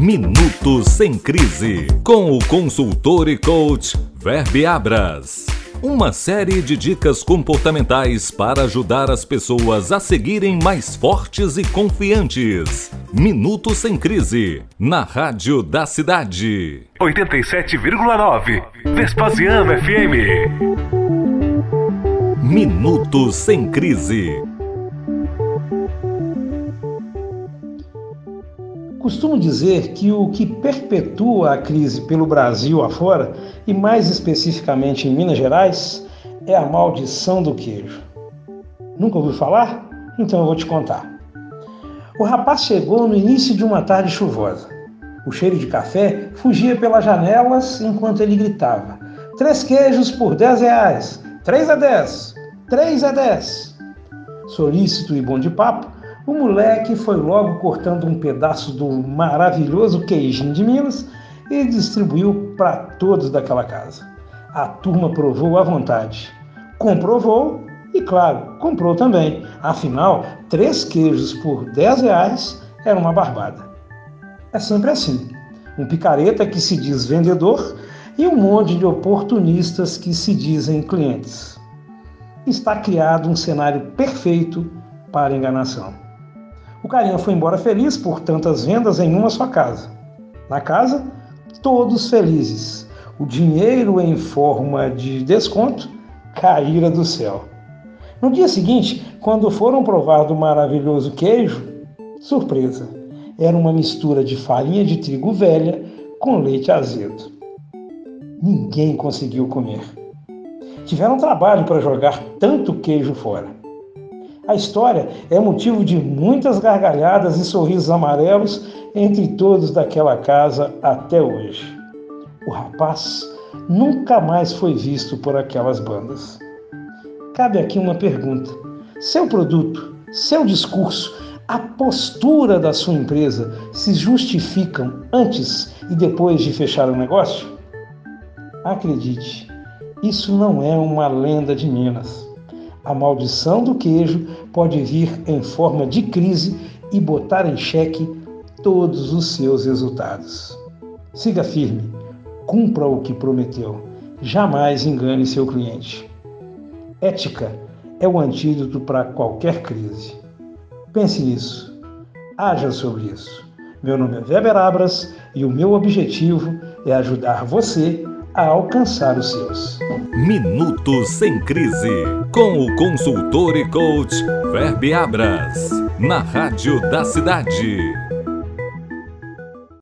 Minutos sem crise, com o consultor e coach Verbe Abras. Uma série de dicas comportamentais para ajudar as pessoas a seguirem mais fortes e confiantes. Minutos sem crise, na Rádio da Cidade. 87,9 Vespasiano FM. Minutos sem crise. Costumo dizer que o que perpetua a crise pelo Brasil afora, e mais especificamente em Minas Gerais, é a maldição do queijo. Nunca ouviu falar? Então eu vou te contar. O rapaz chegou no início de uma tarde chuvosa. O cheiro de café fugia pelas janelas enquanto ele gritava: Três queijos por 10 reais! Três a dez! Três a dez! Solícito e bom de papo, o moleque foi logo cortando um pedaço do maravilhoso queijinho de Minas e distribuiu para todos daquela casa. A turma provou à vontade. Comprovou e, claro, comprou também. Afinal, três queijos por 10 reais era uma barbada. É sempre assim. Um picareta que se diz vendedor e um monte de oportunistas que se dizem clientes. Está criado um cenário perfeito para enganação. O carinha foi embora feliz por tantas vendas em uma só casa. Na casa, todos felizes. O dinheiro em forma de desconto caíra do céu. No dia seguinte, quando foram provar do maravilhoso queijo, surpresa, era uma mistura de farinha de trigo velha com leite azedo. Ninguém conseguiu comer. Tiveram trabalho para jogar tanto queijo fora. A história é motivo de muitas gargalhadas e sorrisos amarelos entre todos daquela casa até hoje. O rapaz nunca mais foi visto por aquelas bandas. Cabe aqui uma pergunta: seu produto, seu discurso, a postura da sua empresa se justificam antes e depois de fechar o negócio? Acredite, isso não é uma lenda de Minas. A maldição do queijo pode vir em forma de crise e botar em xeque todos os seus resultados. Siga firme, cumpra o que prometeu, jamais engane seu cliente. Ética é o antídoto para qualquer crise. Pense nisso, haja sobre isso. Meu nome é Weber Abras e o meu objetivo é ajudar você a alcançar os seus. Minutos sem crise, com o consultor e coach Verbe Abras, na Rádio da Cidade.